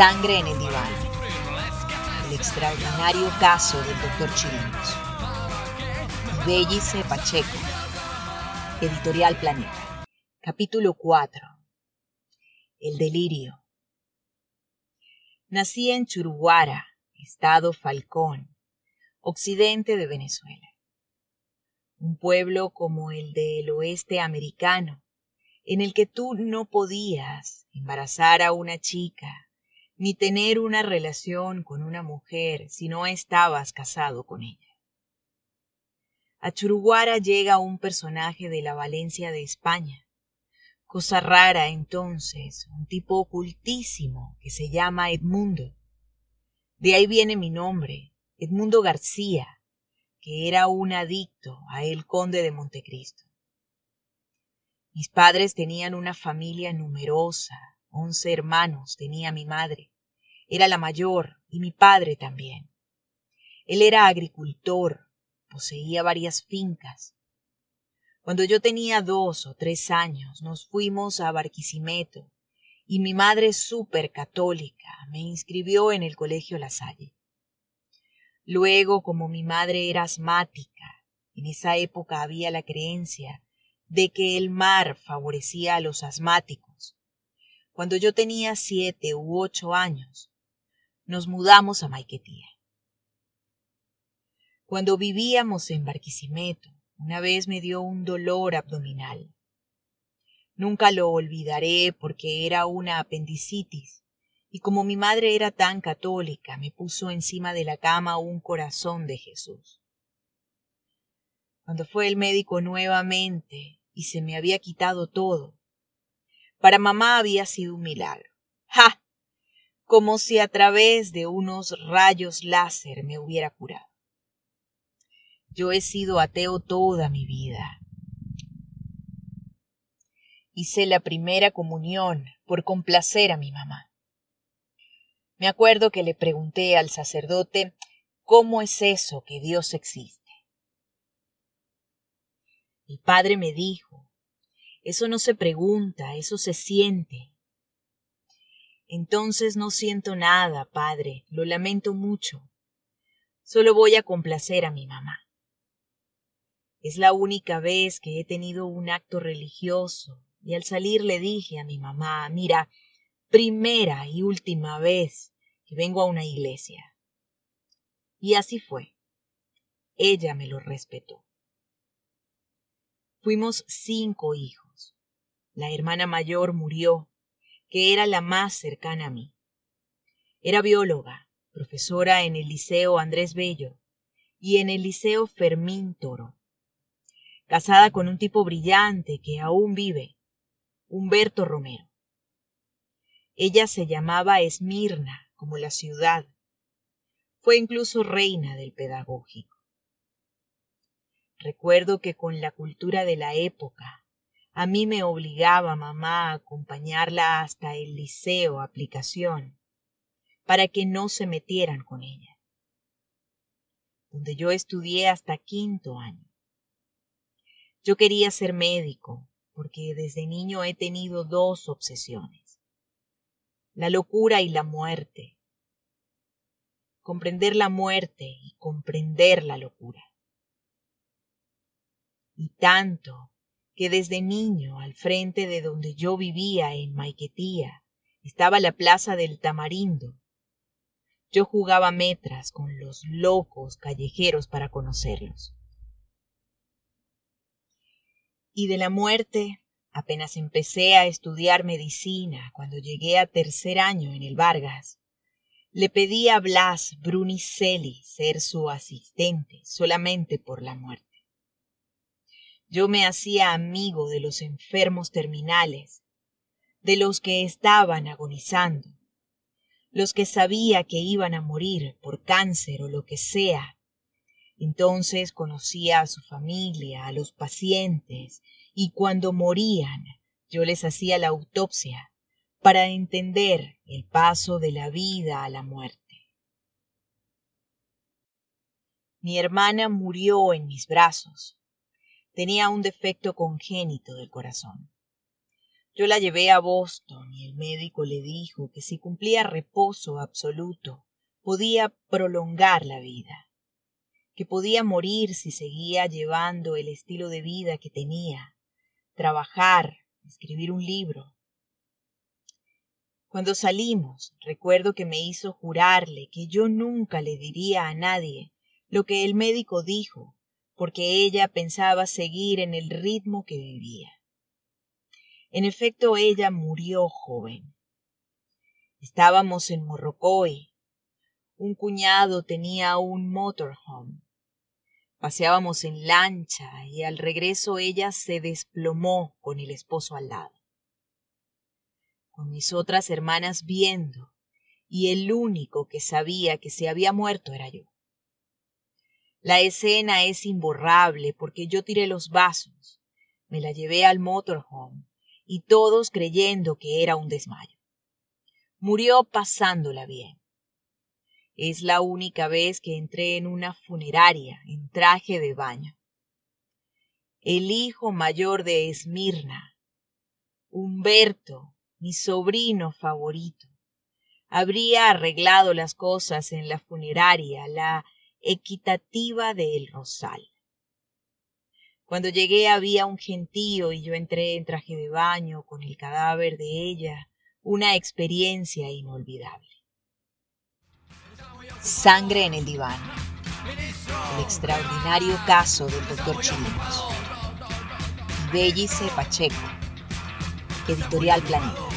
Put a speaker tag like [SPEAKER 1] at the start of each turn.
[SPEAKER 1] Sangre en el diván. El extraordinario caso del doctor Chirinos. Bellice Pacheco. Editorial Planeta. Capítulo 4. El delirio. Nací en Churuguara, estado Falcón, occidente de Venezuela. Un pueblo como el del oeste americano, en el que tú no podías embarazar a una chica ni tener una relación con una mujer si no estabas casado con ella. A Churuguara llega un personaje de la Valencia de España, cosa rara entonces, un tipo ocultísimo que se llama Edmundo. De ahí viene mi nombre, Edmundo García, que era un adicto a el conde de Montecristo. Mis padres tenían una familia numerosa, once hermanos tenía mi madre. Era la mayor y mi padre también. Él era agricultor, poseía varias fincas. Cuando yo tenía dos o tres años nos fuimos a Barquisimeto y mi madre súper católica me inscribió en el colegio La Salle. Luego, como mi madre era asmática, en esa época había la creencia de que el mar favorecía a los asmáticos. Cuando yo tenía siete u ocho años, nos mudamos a Maiquetía. Cuando vivíamos en Barquisimeto, una vez me dio un dolor abdominal. Nunca lo olvidaré porque era una apendicitis, y como mi madre era tan católica, me puso encima de la cama un corazón de Jesús. Cuando fue el médico nuevamente y se me había quitado todo, para mamá había sido un milagro. ¡Ja! como si a través de unos rayos láser me hubiera curado. Yo he sido ateo toda mi vida. Hice la primera comunión por complacer a mi mamá. Me acuerdo que le pregunté al sacerdote ¿Cómo es eso que Dios existe? El padre me dijo, eso no se pregunta, eso se siente. Entonces no siento nada, padre, lo lamento mucho. Solo voy a complacer a mi mamá. Es la única vez que he tenido un acto religioso, y al salir le dije a mi mamá, mira, primera y última vez que vengo a una iglesia. Y así fue. Ella me lo respetó. Fuimos cinco hijos. La hermana mayor murió que era la más cercana a mí. Era bióloga, profesora en el Liceo Andrés Bello y en el Liceo Fermín Toro. Casada con un tipo brillante que aún vive, Humberto Romero. Ella se llamaba Esmirna, como la ciudad. Fue incluso reina del pedagógico. Recuerdo que con la cultura de la época a mí me obligaba mamá a acompañarla hasta el liceo aplicación para que no se metieran con ella, donde yo estudié hasta quinto año. Yo quería ser médico porque desde niño he tenido dos obsesiones, la locura y la muerte. Comprender la muerte y comprender la locura. Y tanto que desde niño, al frente de donde yo vivía en Maiquetía, estaba la plaza del Tamarindo. Yo jugaba metras con los locos callejeros para conocerlos. Y de la muerte, apenas empecé a estudiar medicina, cuando llegué a tercer año en el Vargas, le pedí a Blas Brunicelli ser su asistente solamente por la muerte. Yo me hacía amigo de los enfermos terminales, de los que estaban agonizando, los que sabía que iban a morir por cáncer o lo que sea. Entonces conocía a su familia, a los pacientes, y cuando morían yo les hacía la autopsia para entender el paso de la vida a la muerte. Mi hermana murió en mis brazos tenía un defecto congénito del corazón. Yo la llevé a Boston y el médico le dijo que si cumplía reposo absoluto podía prolongar la vida, que podía morir si seguía llevando el estilo de vida que tenía, trabajar, escribir un libro. Cuando salimos, recuerdo que me hizo jurarle que yo nunca le diría a nadie lo que el médico dijo, porque ella pensaba seguir en el ritmo que vivía. En efecto, ella murió joven. Estábamos en Morrocoy. Un cuñado tenía un motorhome. Paseábamos en lancha y al regreso ella se desplomó con el esposo al lado. Con mis otras hermanas viendo, y el único que sabía que se había muerto era yo. La escena es imborrable porque yo tiré los vasos, me la llevé al motorhome y todos creyendo que era un desmayo. Murió pasándola bien. Es la única vez que entré en una funeraria en traje de baño. El hijo mayor de Esmirna, Humberto, mi sobrino favorito, habría arreglado las cosas en la funeraria, la equitativa de El Rosal. Cuando llegué había un gentío y yo entré en traje de baño con el cadáver de ella, una experiencia inolvidable. Sangre en el diván. El extraordinario caso del doctor Chilinos. Bellice Pacheco. Editorial Planeta.